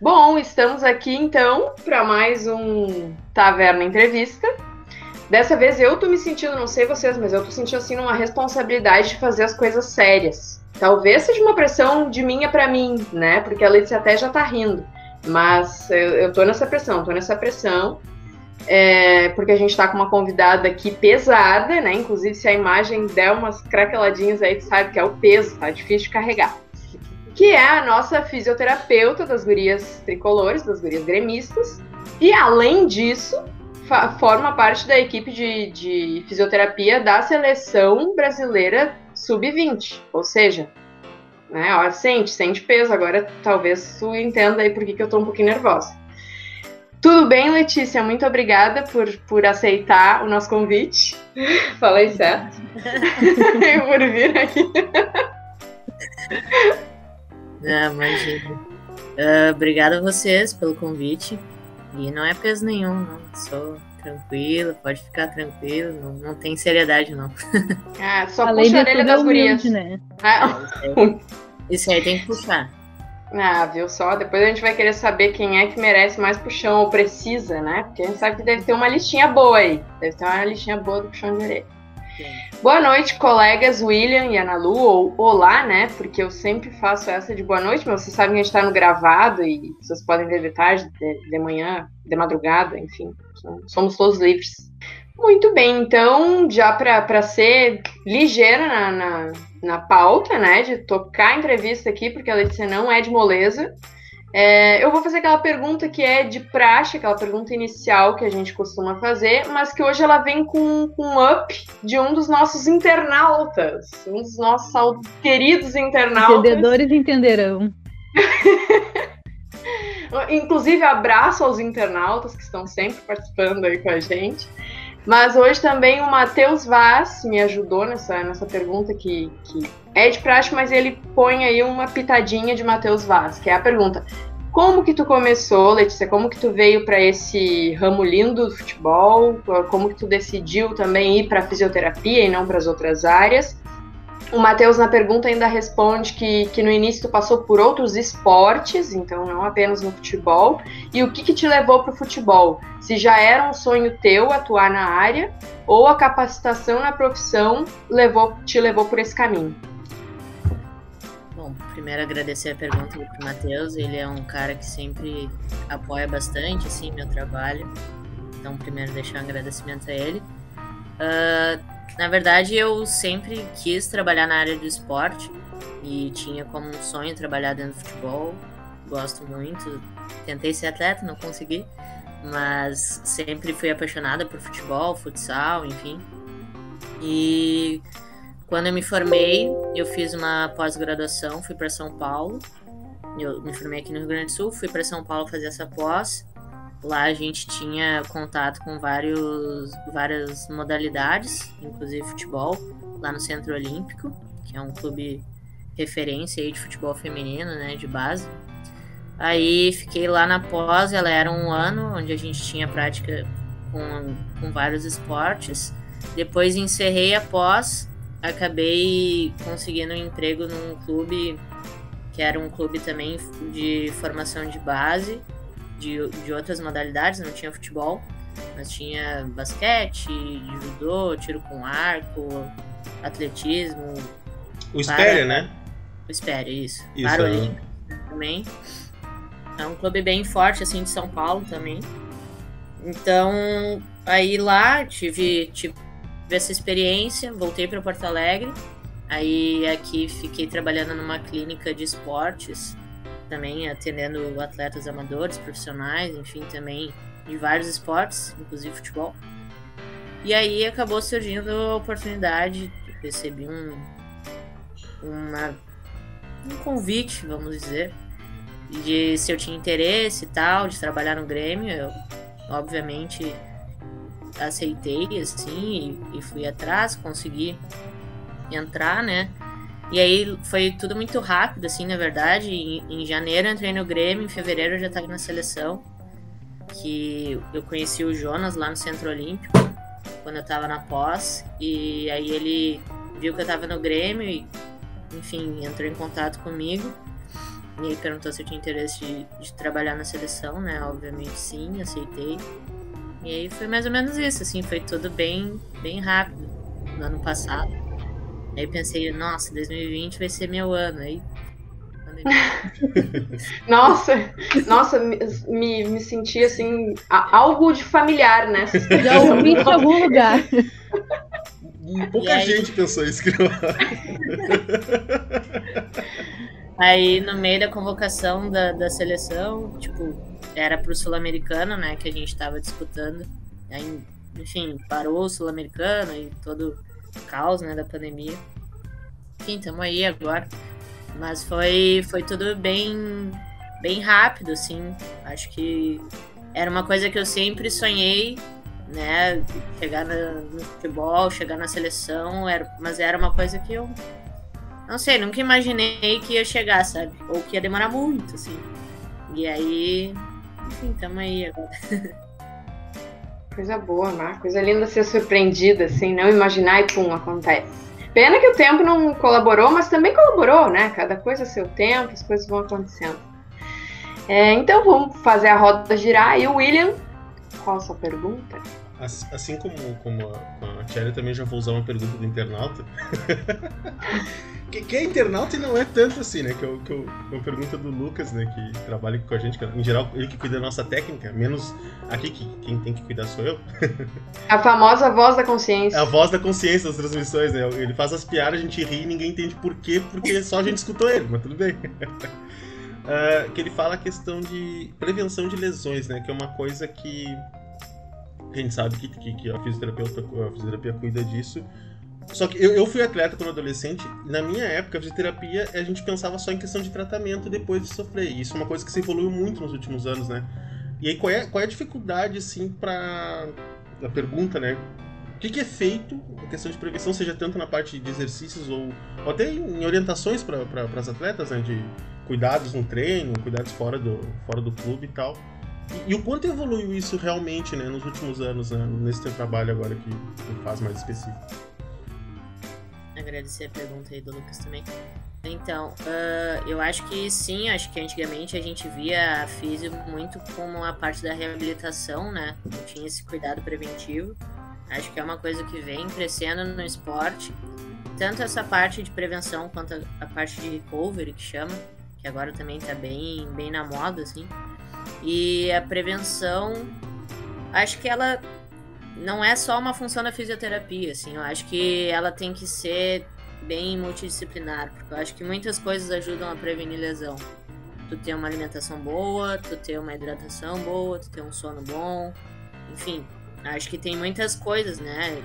Bom, estamos aqui então para mais um Taverna Entrevista. Dessa vez eu tô me sentindo, não sei vocês, mas eu tô sentindo assim uma responsabilidade de fazer as coisas sérias. Talvez seja uma pressão de minha para mim, né? Porque a Letícia até já tá rindo. Mas eu, eu tô nessa pressão, tô nessa pressão. É, porque a gente tá com uma convidada aqui pesada, né? Inclusive, se a imagem der umas craqueladinhas aí, tu sabe que é o peso, tá difícil de carregar que é a nossa fisioterapeuta das gurias tricolores, das gurias gremistas. E além disso, forma parte da equipe de, de fisioterapia da seleção brasileira sub-20. Ou seja, né, ó, sente, sente peso. Agora talvez tu entenda aí por que, que eu tô um pouquinho nervosa. Tudo bem, Letícia? Muito obrigada por, por aceitar o nosso convite. Falei certo. por vir aqui. Ah, imagina. Uh, obrigada a vocês pelo convite. E não é peso nenhum, não. Sou tranquilo, pode ficar tranquilo, não, não tem seriedade, não. Ah, só Além puxa a orelha das gurias. Né? Ah. É, isso, aí, isso aí tem que puxar. Ah, viu só? Depois a gente vai querer saber quem é que merece mais puxão ou precisa, né? Porque a gente sabe que deve ter uma listinha boa aí. Deve ter uma listinha boa do puxão de orelha. Boa noite, colegas William e Ana Lu, ou olá, né? Porque eu sempre faço essa de boa noite, mas vocês sabem que a gente está no gravado e vocês podem ver de tarde, de, de manhã, de madrugada, enfim, somos todos livres. Muito bem, então, já para ser ligeira na, na, na pauta, né, de tocar a entrevista aqui, porque a Letícia não é de moleza, é, eu vou fazer aquela pergunta que é de praxe, aquela pergunta inicial que a gente costuma fazer, mas que hoje ela vem com, com um up de um dos nossos internautas, um dos nossos queridos internautas. Entendedores entenderão. Inclusive, abraço aos internautas que estão sempre participando aí com a gente. Mas hoje também o Matheus Vaz me ajudou nessa, nessa pergunta que, que é de praxe, mas ele põe aí uma pitadinha de Matheus Vaz, que é a pergunta: como que tu começou, Letícia? Como que tu veio para esse ramo lindo do futebol? Como que tu decidiu também ir para fisioterapia e não para as outras áreas? O Matheus, na pergunta, ainda responde que, que no início tu passou por outros esportes, então não apenas no futebol. E o que, que te levou para o futebol? Se já era um sonho teu atuar na área ou a capacitação na profissão levou, te levou por esse caminho? Bom, primeiro agradecer a pergunta do Matheus. Ele é um cara que sempre apoia bastante assim, meu trabalho. Então, primeiro, deixar um agradecimento a ele. Uh, na verdade, eu sempre quis trabalhar na área do esporte e tinha como um sonho trabalhar dentro do futebol. Gosto muito. Tentei ser atleta, não consegui, mas sempre fui apaixonada por futebol, futsal, enfim. E quando eu me formei, eu fiz uma pós-graduação, fui para São Paulo. Eu me formei aqui no Rio Grande do Sul, fui para São Paulo fazer essa pós Lá a gente tinha contato com vários, várias modalidades, inclusive futebol, lá no Centro Olímpico, que é um clube referência aí de futebol feminino, né, de base. Aí fiquei lá na pós, ela era um ano onde a gente tinha prática com, com vários esportes. Depois encerrei a pós, acabei conseguindo um emprego num clube que era um clube também de formação de base de, de outras modalidades, não tinha futebol, mas tinha basquete, judô, tiro com arco, atletismo. O Espéria, né? O Espéria, isso. isso Paralímpico é. também. É um clube bem forte, assim, de São Paulo também. Então, aí lá tive, tive essa experiência, voltei para Porto Alegre. Aí aqui fiquei trabalhando numa clínica de esportes também atendendo atletas amadores, profissionais, enfim, também de vários esportes, inclusive futebol. E aí acabou surgindo a oportunidade, recebi um, uma, um convite, vamos dizer, de se eu tinha interesse e tal, de trabalhar no Grêmio. Eu, obviamente, aceitei, assim, e, e fui atrás, consegui entrar, né? E aí foi tudo muito rápido, assim, na verdade. Em, em janeiro entrei no Grêmio, em fevereiro já estava na seleção. Que eu conheci o Jonas lá no Centro Olímpico, quando eu estava na pós. E aí ele viu que eu estava no Grêmio e, enfim, entrou em contato comigo. E aí perguntou se eu tinha interesse de, de trabalhar na seleção, né? Obviamente sim, aceitei. E aí foi mais ou menos isso, assim, foi tudo bem, bem rápido no ano passado. Aí pensei, nossa, 2020 vai ser meu ano. Aí. nossa, nossa, me, me senti assim, algo de familiar, né? Já ouvi em algum lugar. Pouca aí... gente pensou isso, que Aí, no meio da convocação da, da seleção, tipo, era pro Sul-Americano, né, que a gente tava disputando. Aí, enfim, parou o Sul-Americano e todo caos, né, da pandemia. Enfim, tamo aí agora. Mas foi, foi tudo bem, bem rápido, assim. Acho que era uma coisa que eu sempre sonhei né? Chegar no futebol, chegar na seleção, era, mas era uma coisa que eu não sei, nunca imaginei que ia chegar, sabe? Ou que ia demorar muito, assim. E aí, enfim, tamo aí agora. Coisa boa, Mar. Coisa linda ser surpreendida, assim, não imaginar e pum, acontece. Pena que o tempo não colaborou, mas também colaborou, né? Cada coisa a seu tempo, as coisas vão acontecendo. É, então vamos fazer a roda girar. E o William, qual a sua pergunta? Assim como, como a, a também já vou usar uma pergunta do internauta. que, que é internauta e não é tanto assim, né? Que, eu, que eu, uma pergunta do Lucas, né? Que trabalha com a gente, que, em geral ele que cuida da nossa técnica, menos aqui que quem tem que cuidar sou eu. A famosa voz da consciência. É a voz da consciência das transmissões, né? Ele faz as piadas, a gente ri e ninguém entende por quê, porque só a gente escutou ele, mas tudo bem. Uh, que ele fala a questão de prevenção de lesões, né? Que é uma coisa que a gente sabe que, que, que a, fisioterapeuta, a fisioterapia cuida disso. Só que eu, eu fui atleta quando adolescente, na minha época a fisioterapia a gente pensava só em questão de tratamento depois de sofrer. E isso é uma coisa que se evoluiu muito nos últimos anos, né? E aí qual é, qual é a dificuldade, assim, pra. A pergunta, né? O que, que é feito em questão de prevenção, seja tanto na parte de exercícios ou, ou até em orientações para as atletas, né? De cuidados no treino, cuidados fora do, fora do clube e tal. E, o quanto evoluiu isso realmente, né, nos últimos anos, né, nesse teu trabalho agora que tu faz mais específico? Agradecer a pergunta aí do Lucas também. Então, uh, eu acho que sim, acho que antigamente a gente via a físico muito como a parte da reabilitação, né? Não tinha esse cuidado preventivo. Acho que é uma coisa que vem crescendo no esporte. Tanto essa parte de prevenção quanto a, parte de recovery, que chama, que agora também tá bem, bem na moda, assim. E a prevenção, acho que ela não é só uma função da fisioterapia, assim, eu acho que ela tem que ser bem multidisciplinar, porque eu acho que muitas coisas ajudam a prevenir lesão. Tu ter uma alimentação boa, tu ter uma hidratação boa, tu ter um sono bom, enfim, acho que tem muitas coisas, né?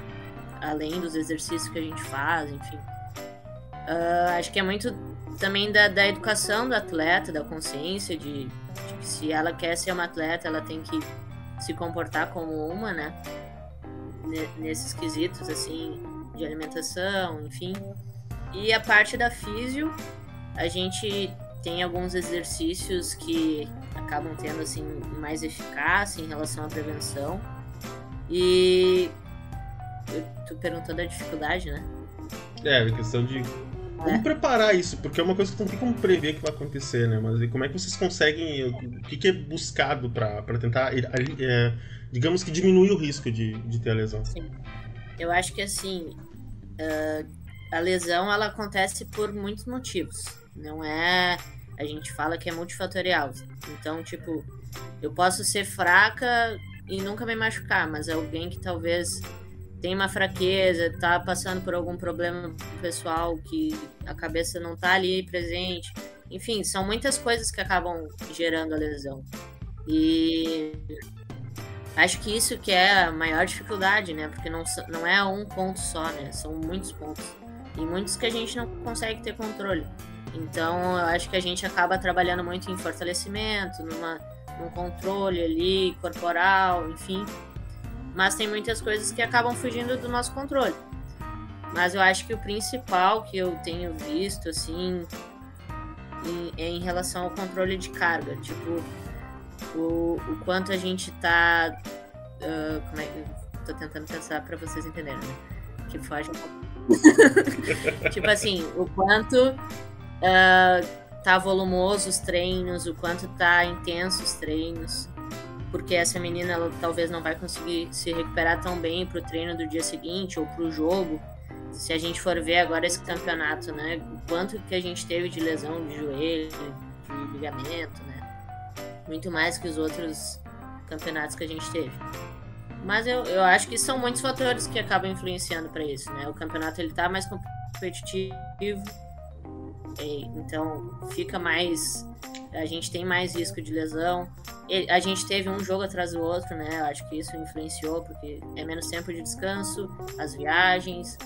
Além dos exercícios que a gente faz, enfim. Uh, acho que é muito também da, da educação do atleta, da consciência de, de se ela quer ser uma atleta, ela tem que se comportar como uma, né? Nesses quesitos, assim, de alimentação, enfim. E a parte da físio, a gente tem alguns exercícios que acabam tendo, assim, mais eficácia em relação à prevenção. E tu perguntou da dificuldade, né? É, a questão de como preparar isso? Porque é uma coisa que não tem como prever que vai acontecer, né? Mas como é que vocês conseguem. O que, que é buscado para tentar, é, digamos que, diminuir o risco de, de ter a lesão? Sim. Eu acho que assim. Uh, a lesão ela acontece por muitos motivos. Não é. A gente fala que é multifatorial. Então, tipo, eu posso ser fraca e nunca me machucar, mas alguém que talvez tem uma fraqueza, tá passando por algum problema pessoal que a cabeça não tá ali presente. Enfim, são muitas coisas que acabam gerando a lesão. E acho que isso que é a maior dificuldade, né? Porque não, não é um ponto só, né? São muitos pontos. E muitos que a gente não consegue ter controle. Então, eu acho que a gente acaba trabalhando muito em fortalecimento, numa, num controle ali corporal, enfim mas tem muitas coisas que acabam fugindo do nosso controle. Mas eu acho que o principal que eu tenho visto, assim, é em relação ao controle de carga. Tipo, o, o quanto a gente tá. Uh, como é que. Tô tentando pensar para vocês entenderem, né? Que foge um pouco. tipo assim, o quanto uh, tá volumoso os treinos, o quanto tá intenso os treinos, porque essa menina ela, talvez não vai conseguir se recuperar tão bem pro treino do dia seguinte ou pro jogo. Se a gente for ver agora esse campeonato, né, o quanto que a gente teve de lesão de joelho, de ligamento, né? Muito mais que os outros campeonatos que a gente teve. Mas eu, eu acho que são muitos fatores que acabam influenciando para isso, né? O campeonato ele tá mais competitivo, então fica mais. A gente tem mais risco de lesão. A gente teve um jogo atrás do outro, né? Eu acho que isso influenciou, porque é menos tempo de descanso, as viagens.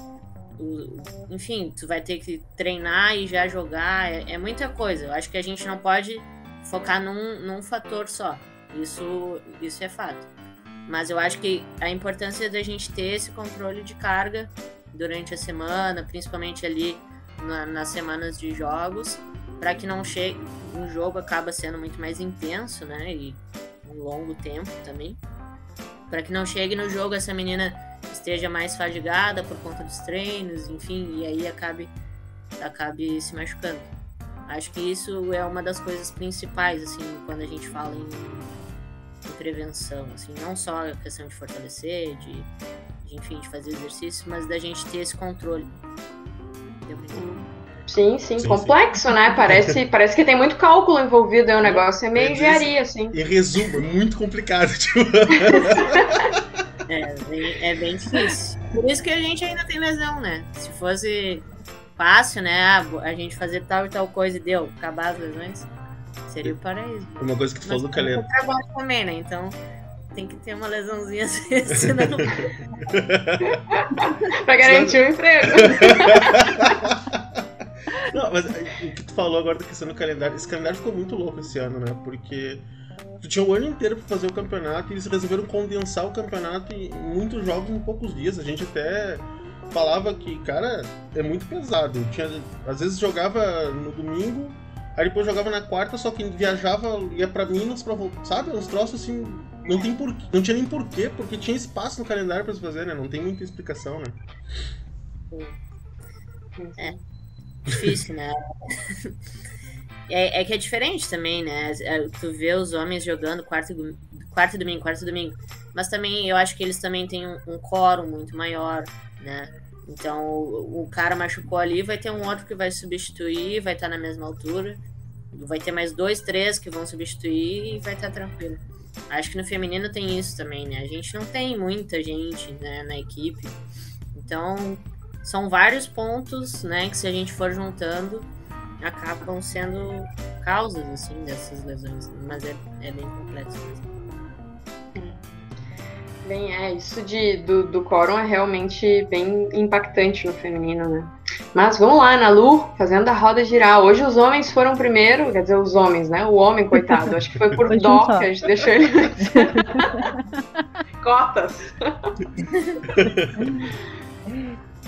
O, enfim, tu vai ter que treinar e já jogar. É, é, muita coisa. Eu acho que a gente não pode focar num, num fator só. Isso, isso é fato. Mas eu acho que a importância da gente ter esse controle de carga durante a semana, principalmente ali na, nas semanas de jogos, para que não chegue. Um jogo acaba sendo muito mais intenso, né? E um longo tempo também. Para que não chegue no jogo essa menina esteja mais fadigada por conta dos treinos, enfim, e aí acabe, acabe se machucando. Acho que isso é uma das coisas principais, assim, quando a gente fala em, em prevenção, assim, não só a questão de fortalecer, de, de, enfim, de fazer exercício, mas da gente ter esse controle. Sim, sim, sim complexo, sim. né? Parece, parece que tem muito cálculo envolvido, é um negócio é meio engenharia, assim. Em resumo, é muito complicado, tipo. é, bem, é bem difícil. Por isso que a gente ainda tem lesão, né? Se fosse fácil, né? Ah, a gente fazer tal e tal coisa e deu, acabar as lesões, seria o paraíso. Uma coisa que tu falou do calendário. trabalho também, né? Então tem que ter uma lesãozinha vezes, senão. pra garantir o emprego. Não, mas o que tu falou agora da questão do calendário, esse calendário ficou muito louco esse ano, né? Porque tu tinha o ano inteiro para fazer o campeonato e eles resolveram condensar o campeonato em muitos jogos em poucos dias. A gente até falava que, cara, é muito pesado. Tinha, às vezes jogava no domingo, aí depois jogava na quarta, só que viajava, ia pra Minas pra voltar, sabe? Uns troços assim. Não, tem por, não tinha nem porquê, porque tinha espaço no calendário para se fazer, né? Não tem muita explicação, né? É. Difícil, né? É, é, que é diferente também, né? É, tu vê os homens jogando quarto, quarto domingo, quarto domingo. Mas também eu acho que eles também têm um, um quórum muito maior, né? Então o, o, cara machucou ali, vai ter um outro que vai substituir, vai estar na mesma altura. Vai ter mais dois, três que vão substituir e vai estar tranquilo. Acho que no feminino tem isso também, né? A gente não tem muita gente né, na equipe. Então, são vários pontos, né, que se a gente for juntando, acabam sendo causas, assim, dessas lesões. Mas é, é bem complexo mesmo. Bem, é, isso de, do, do quórum é realmente bem impactante no feminino, né? Mas vamos lá, Ana Lu, fazendo a roda girar. Hoje os homens foram primeiro, quer dizer, os homens, né? O homem, coitado. Acho que foi por dó que a gente deixou ele. Cotas.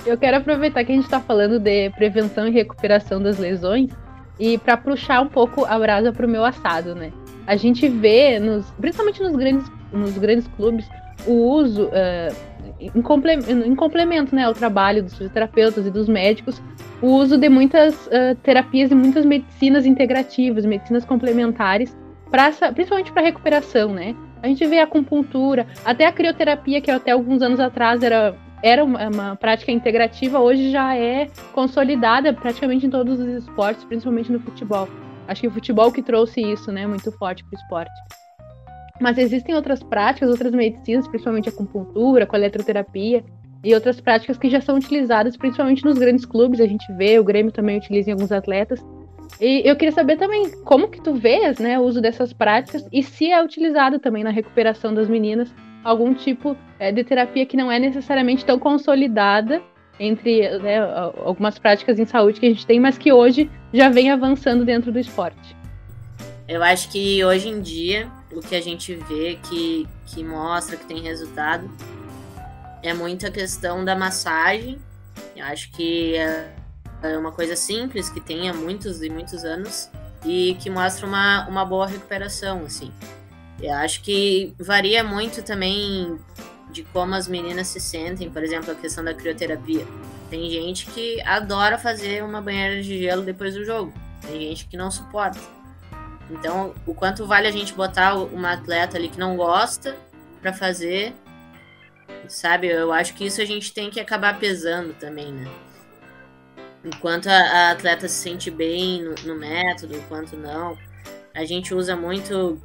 Eu quero aproveitar que a gente está falando de prevenção e recuperação das lesões e para puxar um pouco a brasa para o meu assado, né? A gente vê, nos, principalmente nos grandes, nos grandes clubes, o uso uh, em, complemento, em, complemento né, ao trabalho dos fisioterapeutas e dos médicos, o uso de muitas uh, terapias e muitas medicinas integrativas, medicinas complementares, pra, principalmente para recuperação, né? A gente vê a acupuntura, até a crioterapia, que até alguns anos atrás era, era uma, uma prática integrativa, hoje já é consolidada praticamente em todos os esportes, principalmente no futebol. Acho que o futebol que trouxe isso, né, muito forte para o esporte. Mas existem outras práticas, outras medicinas, principalmente a acupuntura, com a eletroterapia e outras práticas que já são utilizadas principalmente nos grandes clubes, a gente vê, o Grêmio também utiliza em alguns atletas. E eu queria saber também como que tu vês, né, o uso dessas práticas e se é utilizado também na recuperação das meninas algum tipo é, de terapia que não é necessariamente tão consolidada entre né, algumas práticas em saúde que a gente tem, mas que hoje já vem avançando dentro do esporte. Eu acho que hoje em dia o que a gente vê que, que mostra que tem resultado é muita questão da massagem. Eu acho que é, é uma coisa simples que tem há muitos e muitos anos e que mostra uma, uma boa recuperação, assim. Eu acho que varia muito também de como as meninas se sentem, por exemplo, a questão da crioterapia. Tem gente que adora fazer uma banheira de gelo depois do jogo. Tem gente que não suporta. Então, o quanto vale a gente botar uma atleta ali que não gosta para fazer, sabe? Eu acho que isso a gente tem que acabar pesando também, né? Enquanto a, a atleta se sente bem no, no método, enquanto não. A gente usa muito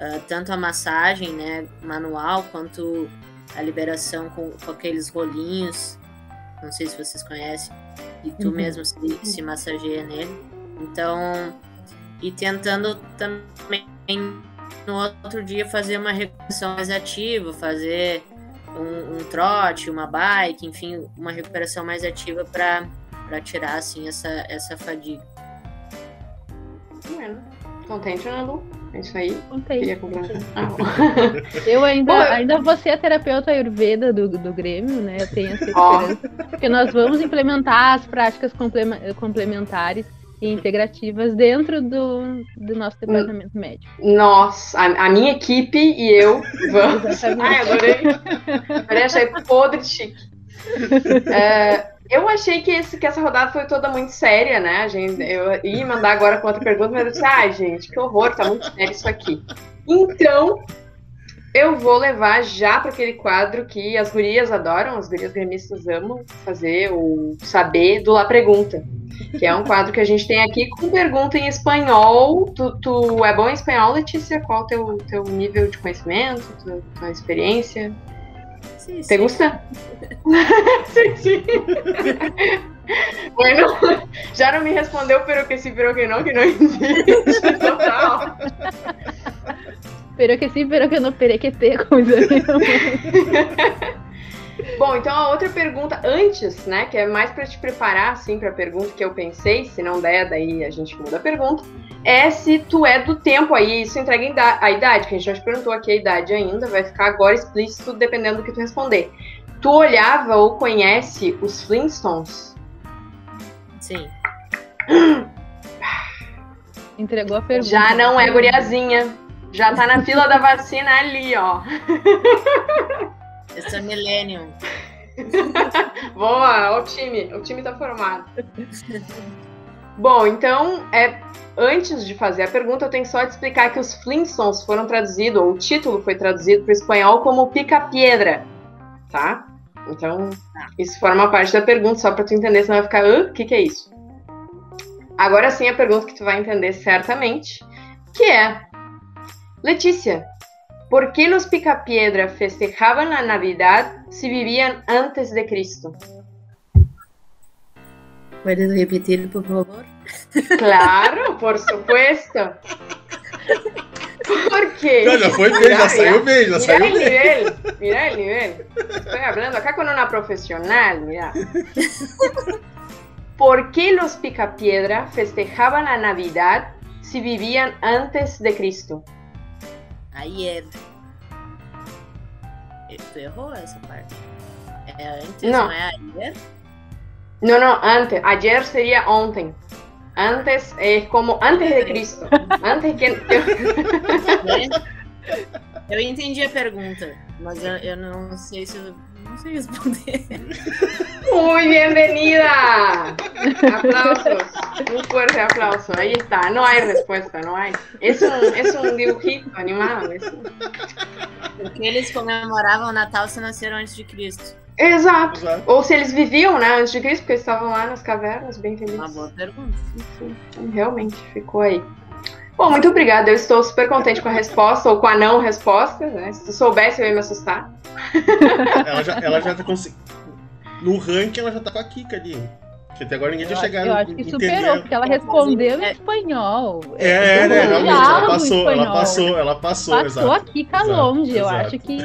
uh, tanto a massagem né, manual quanto a liberação com, com aqueles rolinhos. Não sei se vocês conhecem. E tu uhum. mesmo se, se massageia nele. Então, e tentando também no outro dia fazer uma recuperação mais ativa, fazer um, um trote, uma bike, enfim, uma recuperação mais ativa para tirar assim essa, essa fadiga. Contente, né, Lu? É isso aí. Contente. Ah, eu ainda, Bom, ainda vou ser a terapeuta ayurveda do, do Grêmio, né? Eu tenho essa esperança. Porque nós vamos implementar as práticas complementares e integrativas dentro do, do nosso departamento médico. Nossa, a, a minha equipe e eu vamos. Ai, adorei. Adorei, achei podre chique. É, eu achei que, esse, que essa rodada foi toda muito séria, né? A gente, eu ia mandar agora com outra pergunta, mas eu disse, ai, gente, que horror, tá muito sério isso aqui. Então, eu vou levar já para aquele quadro que as gurias adoram, as gurias gremistas amam fazer, o saber do La Pergunta que é um quadro que a gente tem aqui com pergunta em espanhol. Tu, tu é bom em espanhol, Letícia? Qual o teu, teu nível de conhecimento, tua, tua experiência? Sim, ¿Te gusta? sim, sim. bueno, já não me respondeu pero que sim, pero que não, que não existe. Total. Pero que sim, pero que não, pero que te, como Bom, então a outra pergunta antes, né, que é mais para te preparar assim para a pergunta que eu pensei, se não der, daí a gente muda a pergunta, é se tu é do tempo aí, isso entrega a idade, que a gente já te perguntou aqui a idade ainda, vai ficar agora explícito dependendo do que tu responder. Tu olhava ou conhece os Flintstones? Sim. Entregou a pergunta. Já não é guriazinha. Já tá na fila da vacina ali, ó. Eu sou Millennium. Boa, o time. O time tá formado. Bom, então, é, antes de fazer a pergunta, eu tenho só de explicar que os Flintstones foram traduzidos, ou o título foi traduzido para o espanhol como Pica-Piedra, tá? Então, isso forma parte da pergunta, só para tu entender, senão vai ficar, o que, que é isso? Agora sim, a pergunta que tu vai entender certamente, que é, Letícia, ¿Por qué los Picapiedra festejaban la Navidad si vivían antes de Cristo? ¿Puedes repetir, por favor? Claro, por supuesto. ¿Por qué? No, no fue bien, ya salió bien, ya salió Mira el nivel, mira el nivel. Estoy hablando acá con una profesional, mira. ¿Por qué los Picapiedra festejaban la Navidad si vivían antes de Cristo? Ayer. Errou essa parte. Antes, não é ayer? Não, não, antes. Ayer seria ontem. Antes é como antes de Cristo. antes que. eu entendi a pergunta, mas eu, eu não sei se eu não sei responder. Muy bienvenida. Aplausos. Un fuerte aplauso. Ahí está. No hay respuesta, no hay. Es un, es un dibujito animado. Porque eles comemoravam o Natal se nasceram antes de Cristo. Exato. Exato. Ou se eles viviam, né, antes de Cristo, porque eles estavam lá nas cavernas, bem felizes. Uma boa pergunta. Então, realmente, ficou aí. Bom, muito obrigada. Eu estou super contente com a resposta, ou com a não resposta, né? Se tu soubesse, eu ia me assustar. ela já, ela já tá conseguindo. No ranking, ela já tá com a Kika ali. Que até agora ninguém tinha chegado. Eu acho que superou, porque ela respondeu em espanhol. É, é né, realmente, ela passou, ela passou, ela passou, passou exato. a Kika exato, longe. Exato. Eu acho que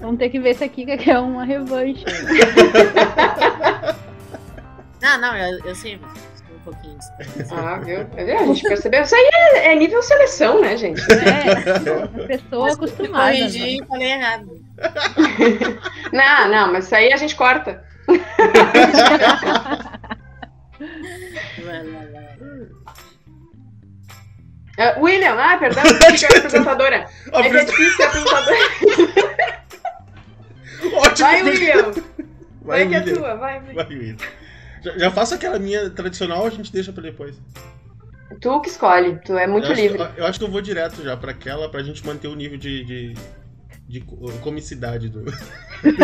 vamos ter que ver se a Kika quer uma revanche. não, não, eu, eu sei pouquinho de Ah, viu? A gente percebeu. Isso aí é, é nível seleção, né, gente? É, a pessoa mas acostumada. Eu corrigi e falei errado. não, não, mas isso aí a gente corta. Vai, vai, vai. Uh, William, ah, perdão, é a apresentadora. É que é difícil ser apresentadora. Ótimo. Vai, William. Vai, vai que é tua, vai, vai. Vai, William. Já, já faço aquela minha tradicional ou a gente deixa pra depois? Tu que escolhe, tu é muito eu livre. eu acho que eu vou direto já pra aquela, pra gente manter o nível de, de, de co- comicidade do.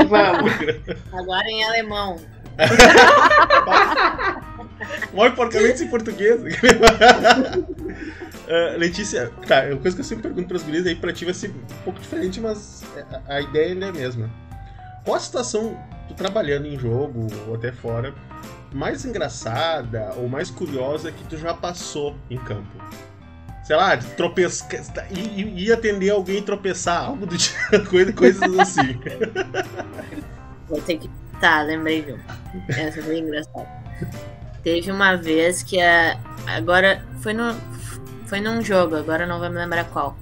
Vamos. Agora em alemão. Morre porcamente em português. Ah, Letícia, tá, é uma coisa que eu sempre pergunto pras gurias aí, pra ti vai ser um pouco diferente, mas a, a ideia ainda é a mesma. Qual a situação, tu trabalhando em jogo ou até fora, mais engraçada ou mais curiosa que tu já passou em campo? Sei lá, de tropeçar, ir, ir atender alguém e tropeçar, algo do tipo, coisa- coisas assim. Vou ter que. Tá, lembrei de uma. Essa foi engraçada. Teve uma vez que a. Agora. Foi no. Foi num jogo, agora não vou me lembrar qual.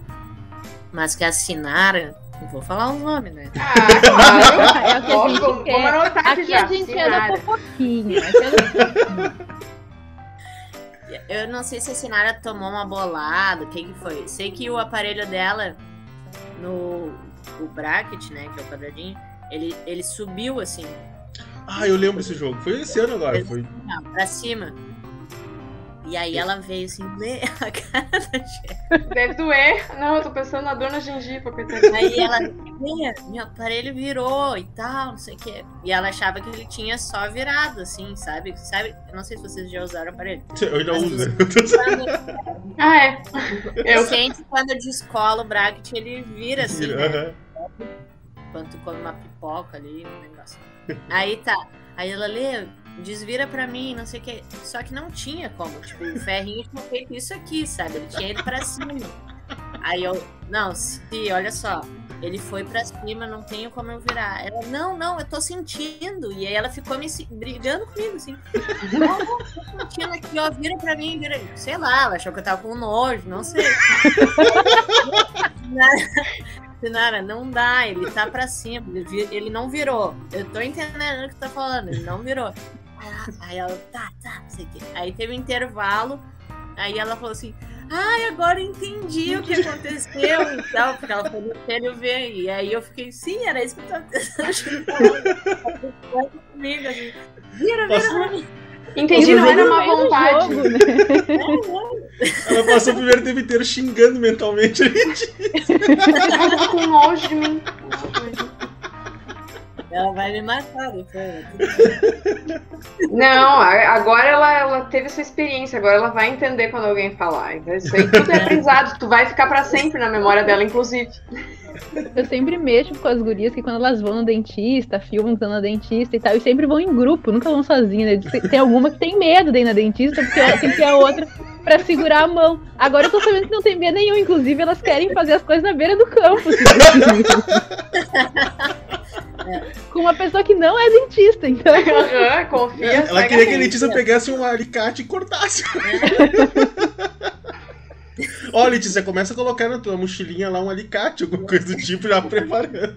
Mas que a Sinara. Não vou falar os nomes, né? Ah, claro. É o que a gente quer. aqui já. a gente anda aqui anda- Eu não sei se a Sinara tomou uma bolada, o que que foi. Sei que o aparelho dela, no o bracket, né, que é o quadradinho, ele, ele subiu assim, Ah, eu lembro desse jogo. Foi esse ano agora. Foi. não, pra cima. E aí ela veio assim, lê a cara da. Deve doer. Não, eu tô pensando na dor na gengiva, coitadinha. Aí ela, "Lê, meu aparelho virou e tal, não sei o quê. E ela achava que ele tinha só virado, assim, sabe? Sabe? Eu não sei se vocês já usaram o aparelho. Eu ainda Mas uso. Quando, Ah, é. Eu sente quando descola o bracket, ele vira assim, né? Aham. Quando tu come uma pipoca ali, um negócio. Aí tá. Aí ela lê, desvira pra mim, não sei o que. Só que não tinha como. Tipo, o ferrinho tinha feito isso aqui, sabe? Ele tinha ido pra cima. Aí eu, não, se, olha só. Ele foi pra cima, não tenho como eu virar. Ela, não, não, eu tô sentindo. E aí ela ficou me brigando comigo, assim. Não, tô sentindo aqui, ó, vira pra mim, vira. Sei lá, ela achou que eu tava com nojo, não sei. Sinara, não dá, ele tá pra cima, ele, não virou. Eu tô entendendo o que tá falando, ele não virou. Aí- Aí ela, tá, tá, não sei o quê. Aí teve um intervalo, aí ela falou assim, ai, agora eu entendi o que aconteceu e tal, porque ela foi no espelho ver. E aí eu fiquei, sim, era isso que eu tava comigo, assim, vira, vira, vira. entendi, não era uma vontade. jogo, né? Ela passou o primeiro tempo inteiro xingando mentalmente. Ela tá com nojo de mim. Ela vai me matar depois. Não, agora ela, ela teve essa experiência, agora ela vai entender quando alguém falar. Então, isso aí tudo é aprendizado, tu vai ficar pra sempre na memória dela, inclusive. Eu sempre mexo com as gurias que quando elas vão no dentista, filmam que estão na dentista e tal, e sempre vão em grupo, nunca vão sozinhas. Né? Tem alguma que tem medo de ir na dentista, porque ela tem que ter a outra pra segurar a mão. Agora eu tô sabendo que não tem medo nenhum, inclusive elas querem fazer as coisas na beira do campo. Com uma pessoa que não é dentista, então. Aham, confia. Ela queria que a. Letícia pegasse um alicate e cortasse. Ó, Letícia, começa a colocar na tua mochilinha lá um alicate, alguma coisa do tipo, já preparando.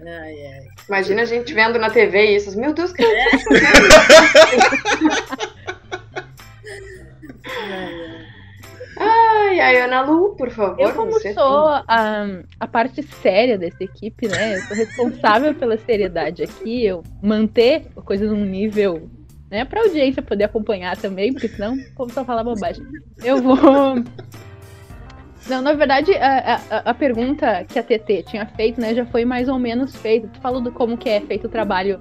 Ai, ai. Imagina a gente vendo na TV isso. Meu Deus, que é. Ai, ai, Ana Lu, por favor. Eu, como sou a, a parte séria dessa equipe, né? Eu sou responsável pela seriedade aqui, eu manter a coisa num nível, né? Pra audiência poder acompanhar também, porque senão o povo só fala bobagem. Eu vou. Não, na verdade, a, a, a pergunta que a TT tinha feito, né, já foi mais ou menos feita. Tu falou do como que é feito o trabalho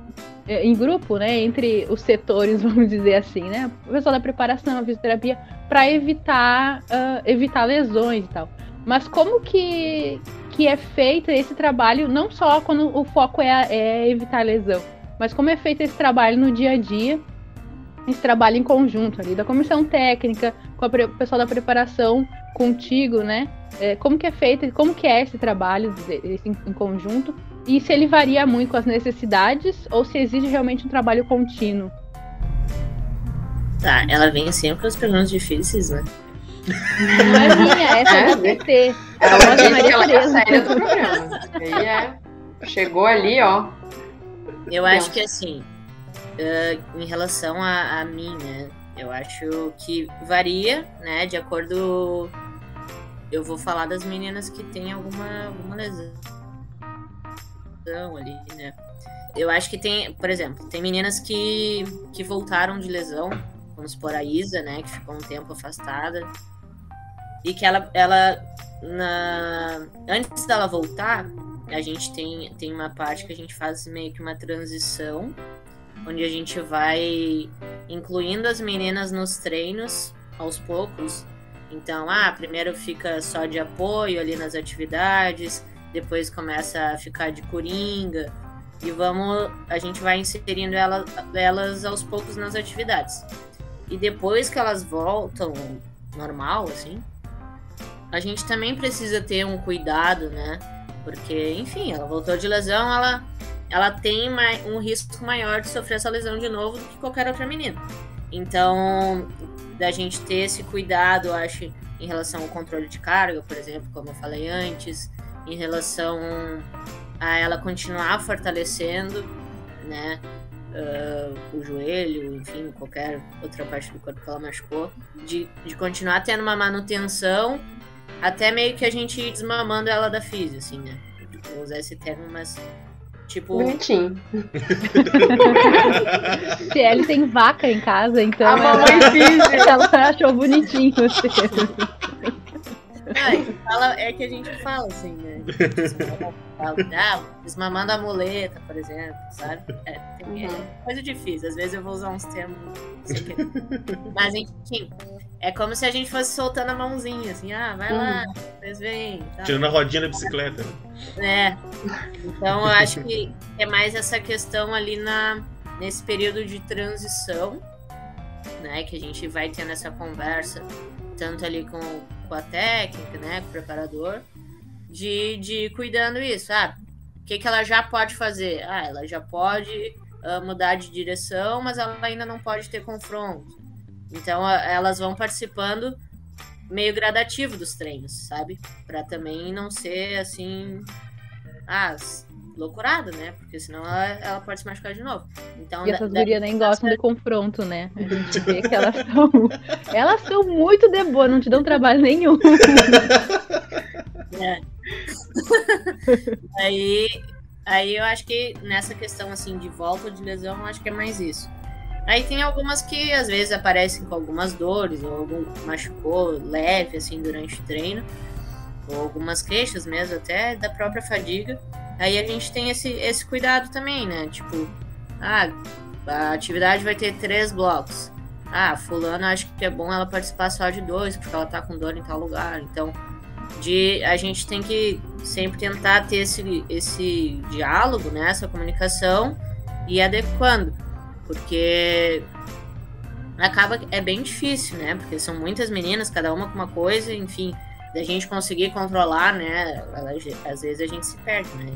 eh, em grupo, né, entre os setores, vamos dizer assim, né? O pessoal da preparação, a fisioterapia, para evitar ah, evitar lesões e tal. Mas como que, que é feito esse trabalho, não só quando o foco é, é evitar lesão, mas como é feito esse trabalho no dia a dia, esse trabalho em conjunto ali, da comissão técnica, com o pessoal da preparação, contigo, né? É, como que é feito, como que é esse trabalho esse em, em conjunto, e se ele varia muito com as necessidades, ou se exige realmente um trabalho contínuo. Tá, ela vem sempre com as perguntas difíceis, né? Não é minha, essa é É, PT. Ela Maria é Tereza. do programa. Aí é. Chegou ali, ó. Eu acho que assim, eh, em relação a, a mim, né? Eu acho que varia, né? De acordo. Eu vou falar das meninas que têm alguma, alguma lesão ali, né? Eu acho que tem, por exemplo, tem meninas que, que voltaram de lesão vamos supor a Isa, né, que ficou um tempo afastada, e que ela, ela na, antes dela voltar, a gente tem, tem uma parte que a gente faz meio que uma transição, onde a gente vai incluindo as meninas nos treinos aos poucos. Então, ah, primeiro fica só de apoio ali nas atividades, depois começa a ficar de coringa, e vamos, a gente vai inserindo ela, elas aos poucos nas atividades. E depois que elas voltam normal, assim, a gente também precisa ter um cuidado, né? Porque, enfim, ela voltou de lesão, ela, ela tem um risco maior de sofrer essa lesão de novo do que qualquer outra menina. Então, da gente ter esse cuidado, acho, em relação ao controle de carga, por exemplo, como eu falei antes, em relação a ela continuar fortalecendo, né? Uh, o joelho, enfim, qualquer outra parte do corpo que ela machucou, de, de continuar tendo uma manutenção até meio que a gente ir desmamando ela da física, assim, né? Vou usar esse termo, mas. Tipo. Bonitinho. Se ele tem vaca em casa, então. A mamãe física. Ela achou bonitinho o termo. Ah, é que a gente fala assim, né? Ah, desmamando a muleta, por exemplo, sabe? É, tem, é coisa difícil. Às vezes eu vou usar uns termos. Mas enfim, é como se a gente fosse soltando a mãozinha, assim, ah, vai lá, hum. vocês vêm. Tá. Tirando a rodinha da bicicleta. É. Então eu acho que é mais essa questão ali na, nesse período de transição, né? Que a gente vai tendo essa conversa, tanto ali com, com a técnica, né? Com o preparador, de, de cuidando isso. Ah, o que, que ela já pode fazer? Ah, ela já pode uh, mudar de direção, mas ela ainda não pode ter confronto então elas vão participando meio gradativo dos treinos, sabe? Para também não ser assim, ah, loucurada, né? Porque senão ela, ela pode se machucar de novo. Então, e essas gurias nem gostam de confronto, né? A gente vê que elas são. elas são muito de boa, não te dão trabalho nenhum. É. aí, aí eu acho que nessa questão assim de volta de lesão, eu acho que é mais isso. Aí tem algumas que às vezes aparecem com algumas dores, ou algum machucou leve assim durante o treino, ou algumas queixas mesmo até da própria fadiga. Aí a gente tem esse, esse cuidado também, né? Tipo, ah, a atividade vai ter três blocos. Ah, fulano acho que é bom ela participar só de dois, porque ela tá com dor em tal lugar. Então, de a gente tem que sempre tentar ter esse, esse diálogo, né? Essa comunicação e adequando porque acaba é bem difícil, né? Porque são muitas meninas, cada uma com uma coisa, enfim, da gente conseguir controlar, né? Às vezes a gente se perde, né?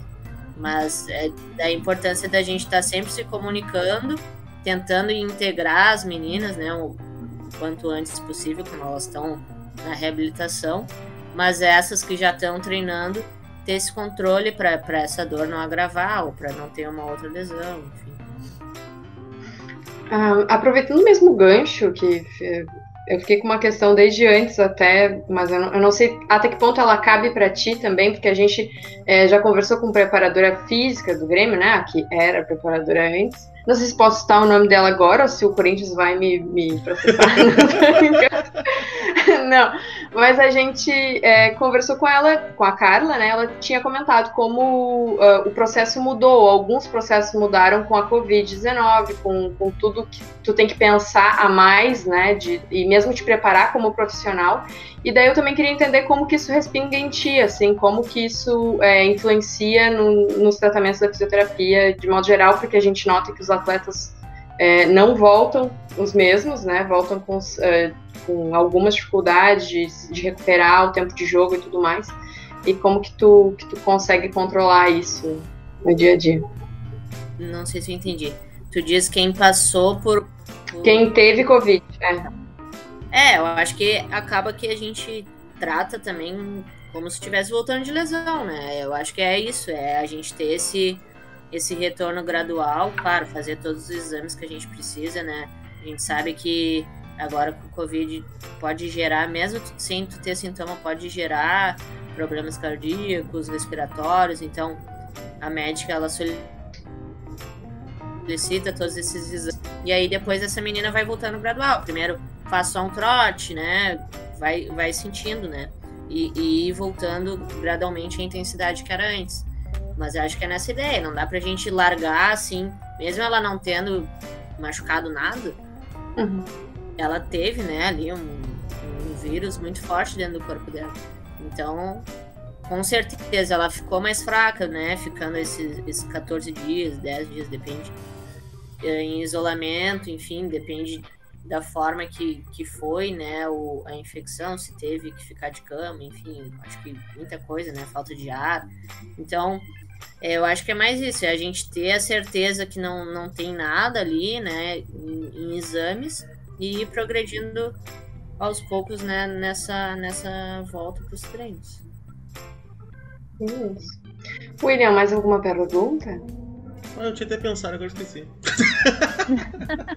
Mas é da importância da gente estar tá sempre se comunicando, tentando integrar as meninas, né? O quanto antes possível, quando elas estão na reabilitação. Mas essas que já estão treinando, ter esse controle para essa dor não agravar ou para não ter uma outra lesão, enfim. Ah, aproveitando o mesmo gancho, que eu fiquei com uma questão desde antes até, mas eu não, eu não sei até que ponto ela cabe para ti também, porque a gente é, já conversou com preparadora física do Grêmio, né? Que era preparadora antes. Não sei se posso citar o nome dela agora, ou se o Corinthians vai me, me processar. não, mas a gente é, conversou com ela, com a Carla, né? Ela tinha comentado como uh, o processo mudou, alguns processos mudaram com a Covid-19, com, com tudo que tu tem que pensar a mais, né? De, e mesmo te preparar como profissional. E daí eu também queria entender como que isso respinga em ti, assim, como que isso é, influencia no, nos tratamentos da fisioterapia de modo geral, porque a gente nota que os atletas é, não voltam os mesmos, né? Voltam com, é, com algumas dificuldades de, recuperar o tempo de jogo e tudo mais. E como que tu, que tu consegue controlar isso no dia a dia? Não sei se eu entendi. Tu diz quem passou por. por... Quem teve Covid, é. É, eu acho que acaba que a gente trata também como se estivesse voltando de lesão, né? Eu acho que é isso, é a gente ter esse, esse retorno gradual, claro, fazer todos os exames que a gente precisa, né? A gente sabe que agora com o Covid pode gerar, mesmo sem tu ter sintoma, pode gerar problemas cardíacos, respiratórios, então a médica ela solicita todos esses exames. E aí depois essa menina vai voltando gradual. Primeiro faz só um trote, né? Vai, vai sentindo, né? E, e voltando gradualmente a intensidade que era antes. Mas eu acho que é nessa ideia, não dá pra gente largar assim, mesmo ela não tendo machucado nada, Uhum. ela teve, né, ali um, um vírus muito forte dentro do corpo dela. Então, com certeza, ela ficou mais fraca, né, ficando esses, esses 14 dias, 10 dias, depende, eh, em isolamento, enfim, depende da forma que, que foi, né, o, a infecção, se teve que ficar de cama, enfim, acho que muita coisa, né, falta de ar. Então, eu acho que é mais isso, é a gente ter a certeza que não, não tem nada ali, né, em, em exames e ir progredindo aos poucos, né, nessa, nessa volta para os treinos. Isso. William, mais alguma pergunta? Ah, eu tinha até pensado, agora esqueci.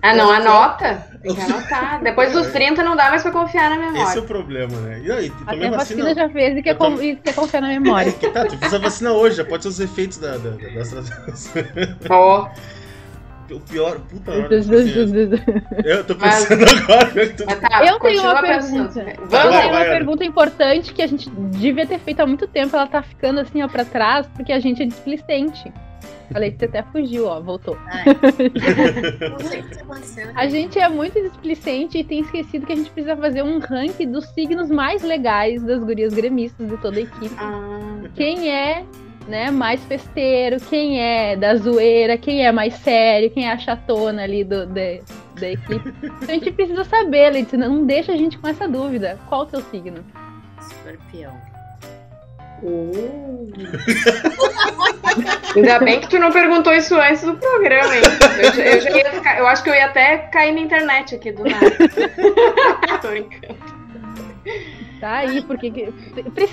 Ah, não, anota. Tem que anotar. Depois dos 30 não dá mais pra confiar na Esse é memória. o problema, né? E aí, Até tomei a a vacina vacina. já fez e quer, Eu tô- e quer confiar na memória. Que tá, tu fez a vacina hoje, já pode ser os efeitos da, da, da, Ó, O pior, puta Eu hora. Eu tô Mas- pensando agora, né? que tu- mas tá, tenho continua uma pensando. pergunta. Vamos, Eu tenho uma pergunta importante que a gente devia ter feito há muito tempo. Ela tá ficando assim, ó, pra trás, porque a gente é displicente. Falei que você até fugiu, ó, voltou. Ai. Não sei o que tá acontecendo. A gente é muito displicente e tem esquecido que a gente precisa fazer um ranking dos signos mais legais das gurias gremistas de toda a equipe. Ah, Quem é, né, mais festeiro, quem é da zoeira, quem é mais sério, quem é a chatona ali do, da- da equipe. Então a gente precisa saber, Letícia, não deixa a gente com essa dúvida. Qual o teu signo? Escorpião. Uh. Ainda bem que tu não perguntou isso antes do programa, hein? Eu, eu ia ficar- eu acho que eu ia até cair na internet aqui do nada. Tô. Tá aí, porque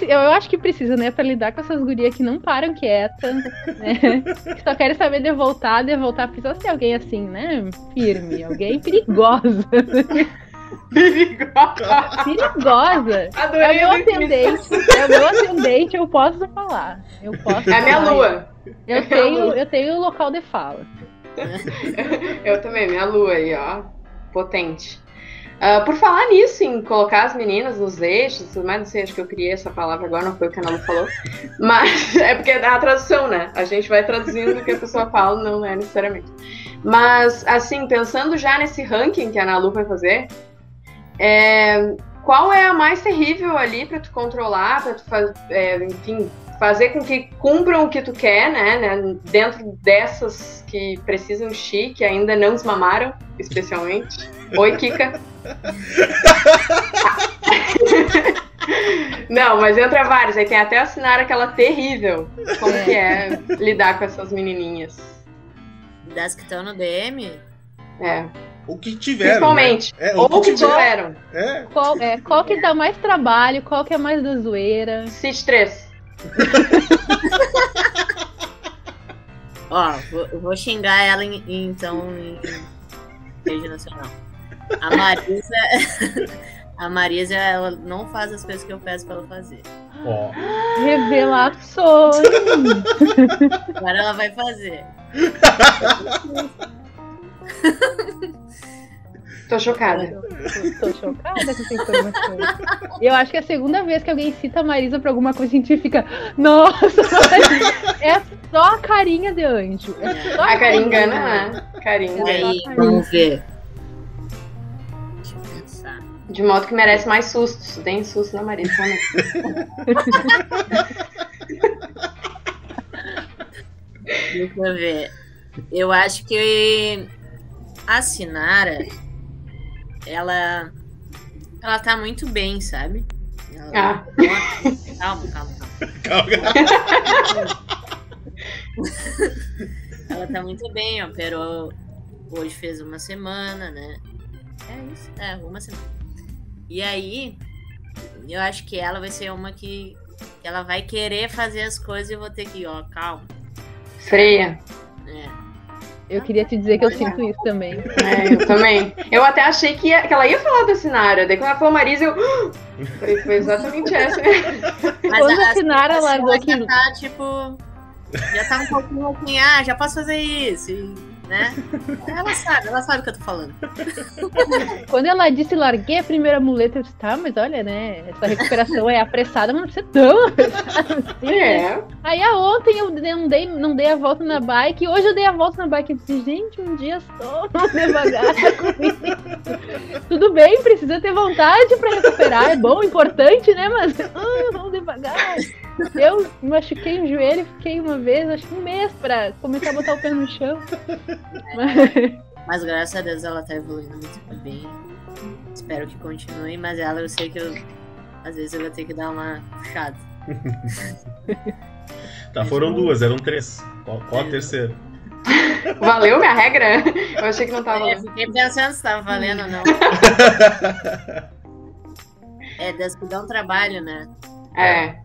eu acho que precisa, né, pra lidar com essas gurias que não param quietas, né? Que só querem saber de voltar, de voltar. Precisa ser alguém assim, né? Firme, alguém perigosa. Perigosa. É o Adorei meu a definição. atendente. É o meu atendente, eu posso falar. Eu posso É a minha falar. lua. Eu É a tenho, lua. eu tenho o local de fala. Eu também, minha lua aí, ó. Potente. Ah, por falar nisso, em colocar as meninas nos eixos, tudo mais, não sei, acho que eu criei essa palavra agora, não foi o que a Ana Lu falou. Mas é porque é a tradução, né? A gente vai traduzindo o que a pessoa fala, não é necessariamente. Mas, assim, pensando já nesse ranking que a Ana Lu vai fazer, é, qual é a mais terrível ali pra tu controlar, pra tu fazer, enfim, fazer com que cumpram o que tu quer, né, né? Dentro dessas que precisam ti, que ainda não desmamaram, especialmente. Oi, Kika. Não, mas entra vários. Aí tem até a Sinara aquela terrível. Como É. que é lidar com essas menininhas? Das que estão no DM, É. O que tiveram. Principalmente. Né? É, Ou o que que tiveram. tiveram. É. Qual, é, qual que dá mais trabalho, qual que é mais da zoeira. Cite 3. ó, vou, eu vou xingar ela em, então em rede nacional. A Marisa, a Marisa, ela não faz as coisas que eu peço pra ela fazer. Ó. Revelações! Agora ela vai fazer. Tô chocada. Tô, tô chocada com essa informação. Eu acho que é a segunda vez que alguém cita a Marisa pra alguma coisa científica. Nossa, Marisa, é só a carinha de anjo. É só A Carinha engana, né? Carinha E aí, vamos ver. Deixa eu pensar. De modo que merece mais sustos. Tem susto na Marisa também. Deixa eu ver. Eu acho que a Sinara, ela, ela tá muito bem, sabe? Ela- Ah. Calma, calma, calma. Calma. Ela tá muito bem, operou. Hoje fez uma semana, né? É isso, é, uma semana. E aí, eu acho que ela vai ser uma que, que ela vai querer fazer as coisas e eu vou ter que, ó, calma. Freia. É. Eu queria te dizer que eu sinto isso também. É, eu também. Eu até achei que, ia- que ela ia falar da Sinara. Daí quando ela falou Marisa, eu. Foi, foi exatamente essa. Mas Quando a Sinara largou aqui- já tá, tipo, Já tá um pouquinho assim, ah, já posso fazer isso. E, né? Ela sabe, ela sabe o que eu tô falando. Quando ela disse larguei a primeira muleta, eu disse, tá, mas olha, né? Essa recuperação é apressada, mas não precisa tão apressada assim? É. Aí a ontem eu não dei, não dei a volta na bike, hoje eu dei a volta na bike e disse, gente, um dia só, vamos devagar. Tudo bem, precisa ter vontade pra recuperar, é bom, importante, né? Mas ah, vamos devagar. Eu machuquei o joelho, fiquei uma vez, acho que um mês pra começar a botar o pé no chão. Mas- Mas graças a Deus ela tá evoluindo muito bem. Espero que continue, mas ela eu sei que eu. Às vezes eu vou ter que dar uma puxada. Tá, foram duas, eram três. Qual, qual a terceira? Valeu minha regra? Eu achei que não tava. É, fiquei pensando se tava valendo ou não. É, das que dão trabalho, né? É.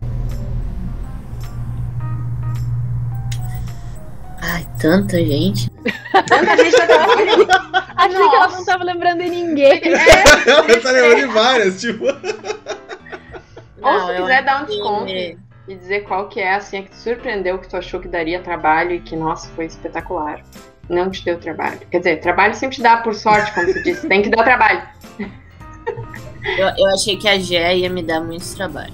Ai, tanta gente. Tanta gente. Achei que ela não tava lembrando de ninguém. Ela tá lembrando de várias, tipo. Ou Não, se eu quiser dar um desconto e dizer qual que é assim a que te surpreendeu, que tu achou que daria trabalho e que, nossa, foi espetacular. Não te deu trabalho. Quer dizer, trabalho sempre te dá por sorte, como tu disse. Tem que dar trabalho. Eu, eu achei que a Gé ia me dar muito trabalho.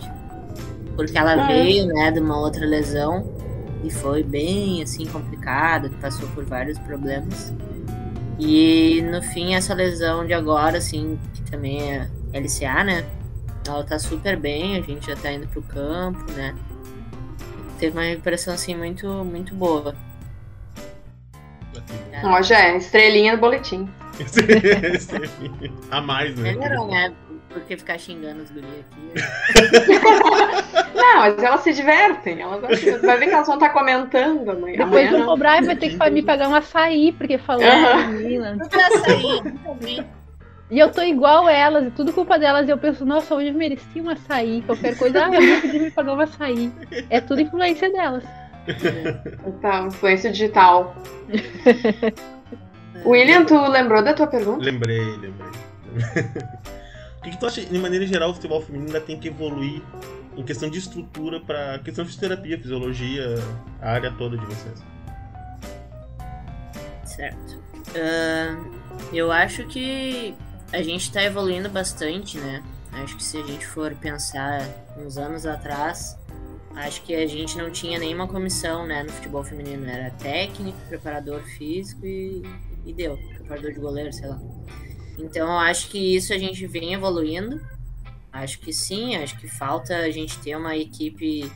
Porque ela Ah. veio, né, de uma outra lesão e foi bem, assim, complicada, passou por vários problemas. E no fim, essa lesão de agora, assim, que também é LCA, né? Ela tá super bem, a gente já tá indo pro campo, né? Teve uma recuperação, assim, muito, muito boa. Ó, já é, estrelinha no boletim. A mais, né? Melhorou, né? Porque ficar xingando os guri aqui. Não, mas elas se divertem. Elas vai ver que elas vão estar comentando amanhã. Depois amanhã cobrar vai ter que me pagar um açaí, porque falou Aham. menina. E eu tô igual elas, e tudo culpa delas. E eu penso, nossa, hoje eu mereci um açaí. Qualquer coisa, ah, eu podia me pagar um açaí. É tudo influência delas. Tá, influência digital. William, tu lembrou da tua pergunta? Lembrei, lembrei. o que, que tu acha, de maneira geral, o futebol feminino ainda tem que evoluir em questão de estrutura para questão de fisioterapia, fisiologia, a área toda de vocês? Certo. Ahn, eu acho que a gente tá evoluindo bastante, né? Acho que se a gente for pensar uns anos atrás, acho que a gente não tinha nenhuma comissão, né, no futebol feminino. Era técnico, preparador físico e, e deu. Preparador de goleiro, sei lá. Então eu acho que isso a gente vem evoluindo. Acho que sim, acho que falta a gente ter uma equipe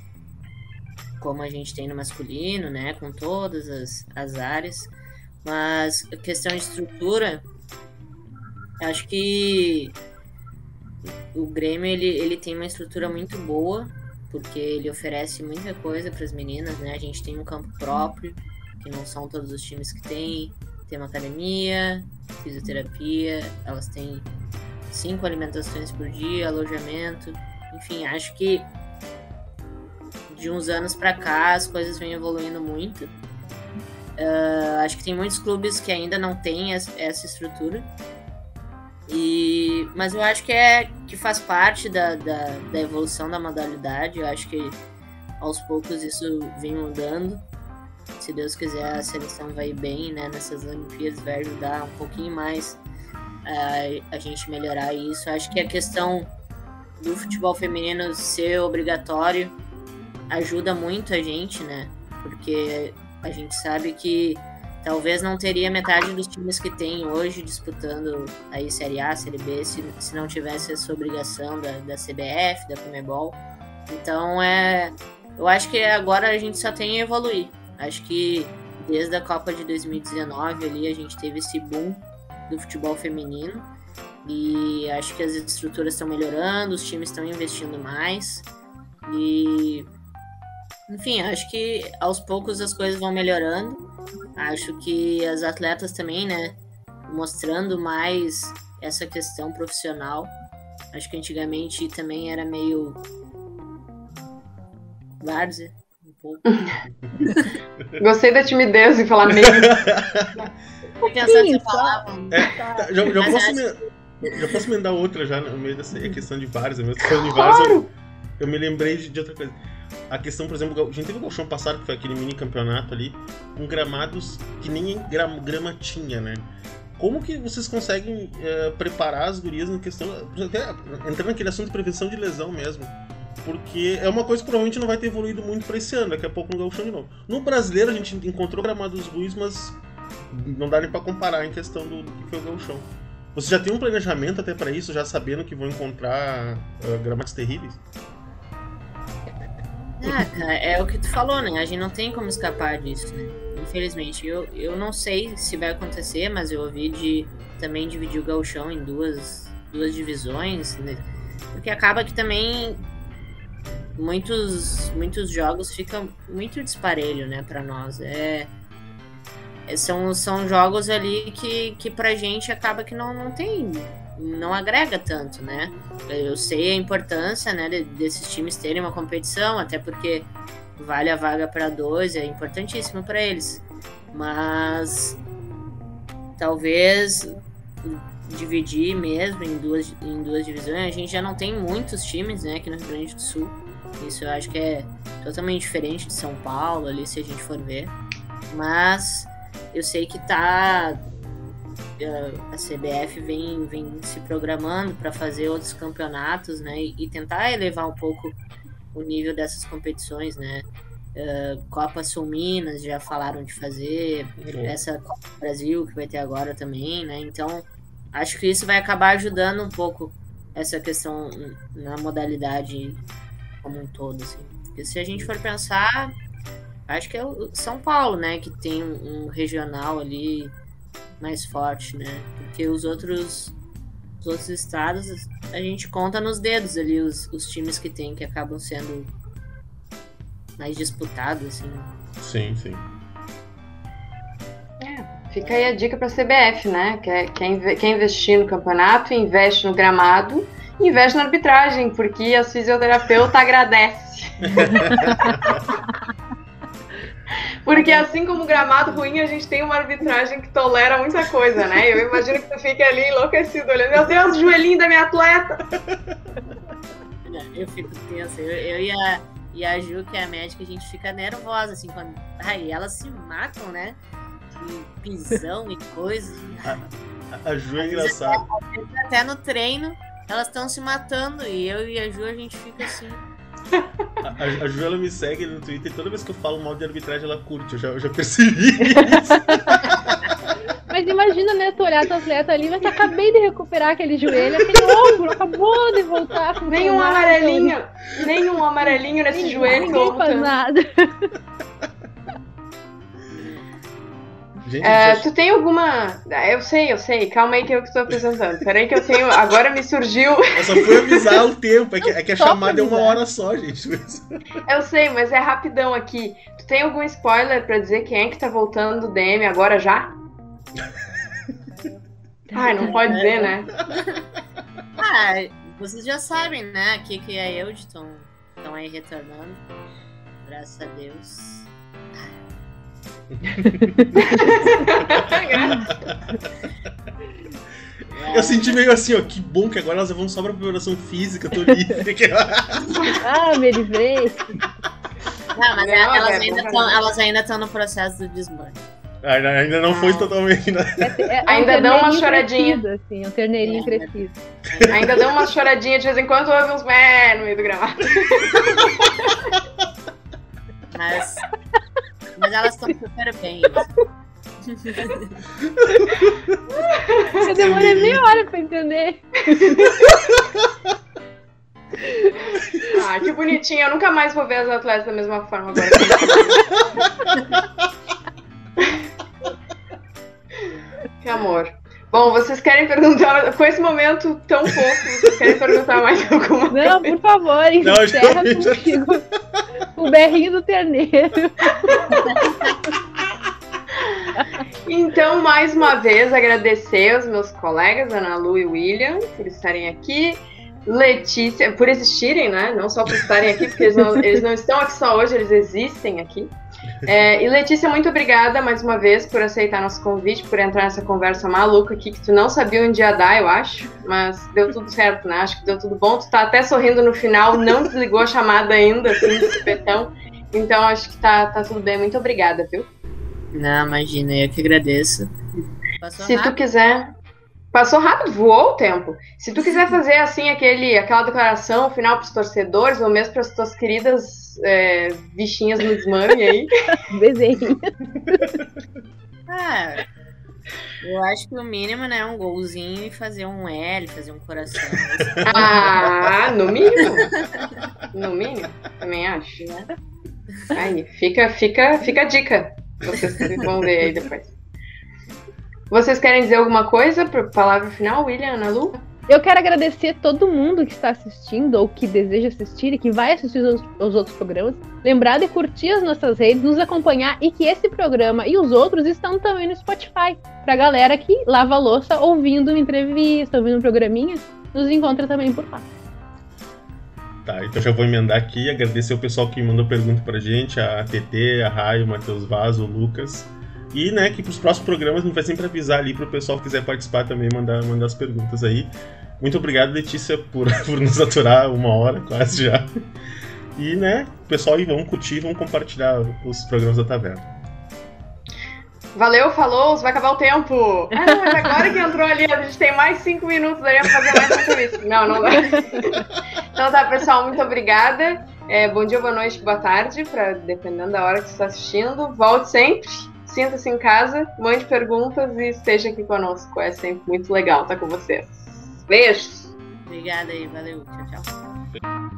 como a gente tem no masculino, né? Com todas as, as áreas. Mas questão de estrutura, acho que o Grêmio ele, ele tem uma estrutura muito boa, porque ele oferece muita coisa para as meninas, né? A gente tem um campo próprio, que não são todos os times que tem. Tem uma academia, fisioterapia, elas têm cinco alimentações por dia, alojamento. Enfim, acho que de uns anos para cá as coisas vêm evoluindo muito. Ah, acho que tem muitos clubes que ainda não têm es- essa estrutura. E, mas eu acho que é que faz parte da, da, da evolução da modalidade. Eu acho que aos poucos isso vem mudando. Se Deus quiser, a seleção vai bem né, nessas Olimpíadas, vai ajudar um pouquinho mais a, a gente melhorar isso. Acho que a questão do futebol feminino ser obrigatório ajuda muito a gente, né? Porque a gente sabe que talvez não teria metade dos times que tem hoje disputando aí Série A, Série B, se, se não tivesse essa obrigação da, da CBF, da Comebol. Então é. Eu acho que agora a gente só tem a evoluir. Acho que desde a Copa de 2019 ali a gente teve esse boom do futebol feminino. E acho que as estruturas estão melhorando, os times estão investindo mais. E enfim, acho que aos poucos as coisas vão melhorando. Acho que as atletas também, né, mostrando mais essa questão profissional. Acho que antigamente também era meio várzea, pouco. Gostei da timidez em falar meio. Pensando só- falava. Tá, já, já posso me, já posso emendar outra já no meio dessa questão de vários. Eu tô falando de vários, eu, eu me lembrei de, de outra coisa. a questão, por exemplo, a gente teve o Galchão passado, que foi aquele mini campeonato ali, com gramados que nem grama, grama tinha, né? Como que vocês conseguem é, preparar as gurias na questão. Até entrando naquele assunto de prevenção de lesão mesmo. Porque é uma coisa que provavelmente não vai ter evoluído muito para esse ano, daqui a pouco no Gauchão de novo. No brasileiro a gente encontrou gramados ruins, mas não dá nem para comparar em questão do, que foi o Gauchão. Você já tem um planejamento até para isso, já sabendo que vão encontrar uh, gramados terríveis? Cara, é o que tu falou, né? A gente não tem como escapar disso, né? Infelizmente. Eu, eu não sei se vai acontecer, mas eu ouvi de também dividir o gauchão em duas, duas divisões, né? Porque acaba que também muitos, muitos jogos ficam muito disparelho, né, para nós. É, é, são, são jogos ali que, que pra gente acaba que não, não tem. não agrega tanto, né? Eu sei a importância né, desses times terem uma competição, até porque vale a vaga para dois, é importantíssimo para eles. Mas talvez dividir mesmo em duas, em duas divisões. A gente já não tem muitos times né, aqui no Rio Grande do Sul. Isso eu acho que é totalmente diferente de São Paulo, ali, se a gente for ver. Mas eu sei que tá. Eh, a CBF vem, vem se programando para fazer outros campeonatos, né? E tentar elevar um pouco o nível dessas competições, né? Uh, Copa Sul Minas já falaram de fazer, essa Copa Brasil que vai ter agora também, né? Então, acho que isso vai acabar ajudando um pouco essa questão na modalidade como um todo, assim. Porque se a gente for pensar, acho que é o São Paulo, né, que tem um, regional ali mais forte, né? Porque os outros os outros estados a gente conta nos dedos ali os, os times que tem que acabam sendo mais disputados, assim. Sim, sim. É, fica aí a dica para a CBF, né? Quer, quer, quer investir no campeonato, investe no gramado investe na arbitragem, porque a fisioterapeuta agradece. Porque assim como o gramado ruim, a gente tem uma arbitragem que tolera muita coisa, né? Eu imagino que tu fique ali enlouquecido, olhando, meu Deus, o joelhinho da minha atleta! Eu fico tensa. Eu, eu e, a, e a Ju, que é a médica, a gente fica nervosa, assim, quando. Aí elas se matam, né? De pisão e coisas. A, a Ju é engraçada. Até, até no treino, elas estão se matando e eu e a Ju a gente fica assim. A, a Ju ela me segue no Twitter e toda vez que eu falo mal de arbitragem ela curte, eu já, eu já percebi isso. Mas imagina, né, tu olhar tua atleta ali, mas acabei de recuperar aquele joelho, aquele ombro, acabou de voltar. Nenhum amarelinho, nenhum amarelinho nesse joelho. Ninguém faz nada. Gente, é, tu tem alguma. Ah, eu sei, eu sei. Calma aí que eu estou apresentando. Peraí que eu tenho. Agora me surgiu. Eu só fui avisar o tempo. É que, é que a chamada é uma hora só, gente. Eu sei, mas é rapidão aqui. Tu tem algum spoiler para dizer quem é que tá voltando do DM agora já? Ai, não pode dizer, né? Ah, vocês já sabem, né? Aqui que é eu estão aí retornando. Graças a Deus. Eu senti meio assim, ó, que bom que agora elas vão só pra preparação física, tô livre. ah, me livrei. Não, mas não, elas, é, ainda tão, elas ainda estão no processo do desmante. Ainda, ainda não ah. foi totalmente. Né? É, é, é ainda um dão uma choradinha. Crescido, assim, um terneirinho é, crescido. Ainda dão uma choradinha de vez em quando, ouve uns mé no meio do gramado. Mas mas elas estão super bem. Eu demorei meia hora pra entender. Ah, que bonitinho. Eu nunca mais vou ver as atletas da mesma forma agora. que amor. Bom, vocês querem perguntar, com esse momento tão pouco, vocês querem perguntar mais alguma coisa? Não, por favor, encerra comigo. O berrinho do terneiro. Então, mais uma vez, agradecer aos meus colegas, Ana Lu e William, por estarem aqui. Letícia, por existirem, né? Não só por estarem aqui, porque eles não, eles não estão aqui só hoje, eles existem aqui. É, e Letícia, muito obrigada mais uma vez por aceitar nosso convite, por entrar nessa conversa maluca aqui, que tu não sabia onde ia dar, eu acho, mas deu tudo certo, né? Acho que deu tudo bom. Tu tá até sorrindo no final, não desligou a chamada ainda, assim, de supetão. Então acho que tá, tá tudo bem. Muito obrigada, viu? Não, imagina, eu que agradeço. Passou Se rápido. tu quiser. Passou rápido, voou o tempo. Se tu quiser fazer assim aquele, aquela declaração final para os torcedores, ou mesmo para as tuas queridas é, bichinhas no desmame aí. Desenho. ah, eu acho que o mínimo, né, é um golzinho e fazer um L, fazer um coração. ah, no mínimo. No mínimo, também acho. Né? Aí, fica, fica, fica a dica. Vocês vão ver aí depois. Vocês querem dizer alguma coisa para palavra final, William, Ana Lu? Eu quero agradecer todo mundo que está assistindo ou que deseja assistir e que vai assistir os, os, outros programas. Lembrar de curtir as nossas redes, nos acompanhar e que esse programa e os outros estão também no Spotify. Para a galera que lava louça ouvindo uma entrevista, ouvindo um programinha, nos encontra também por lá. Tá, então já vou emendar aqui, agradecer o pessoal que mandou pergunta pra gente, a TT, a Raio, o Matheus Vaz, o Lucas. E, né, que pros próximos programas gente vai sempre avisar ali pro pessoal que quiser participar também, mandar, mandar as perguntas aí. Muito obrigado, Letícia, por, por nos aturar uma hora quase já. E, né, pessoal aí, vamos curtir, vamos compartilhar os programas da Taverna. Valeu, falou, vai acabar o tempo. Ah, não, mas agora que entrou ali, a gente tem mais cinco minutos, daria pra fazer mais cinco minutos. Não, não dá. Então tá, pessoal, muito obrigada. É, bom dia, boa noite, boa tarde, pra, dependendo da hora que você está assistindo. Volte sempre, sinta-se em casa, mande perguntas e esteja aqui conosco. É sempre muito legal estar com vocês. Beijos! Obrigada aí, valeu, tchau, tchau.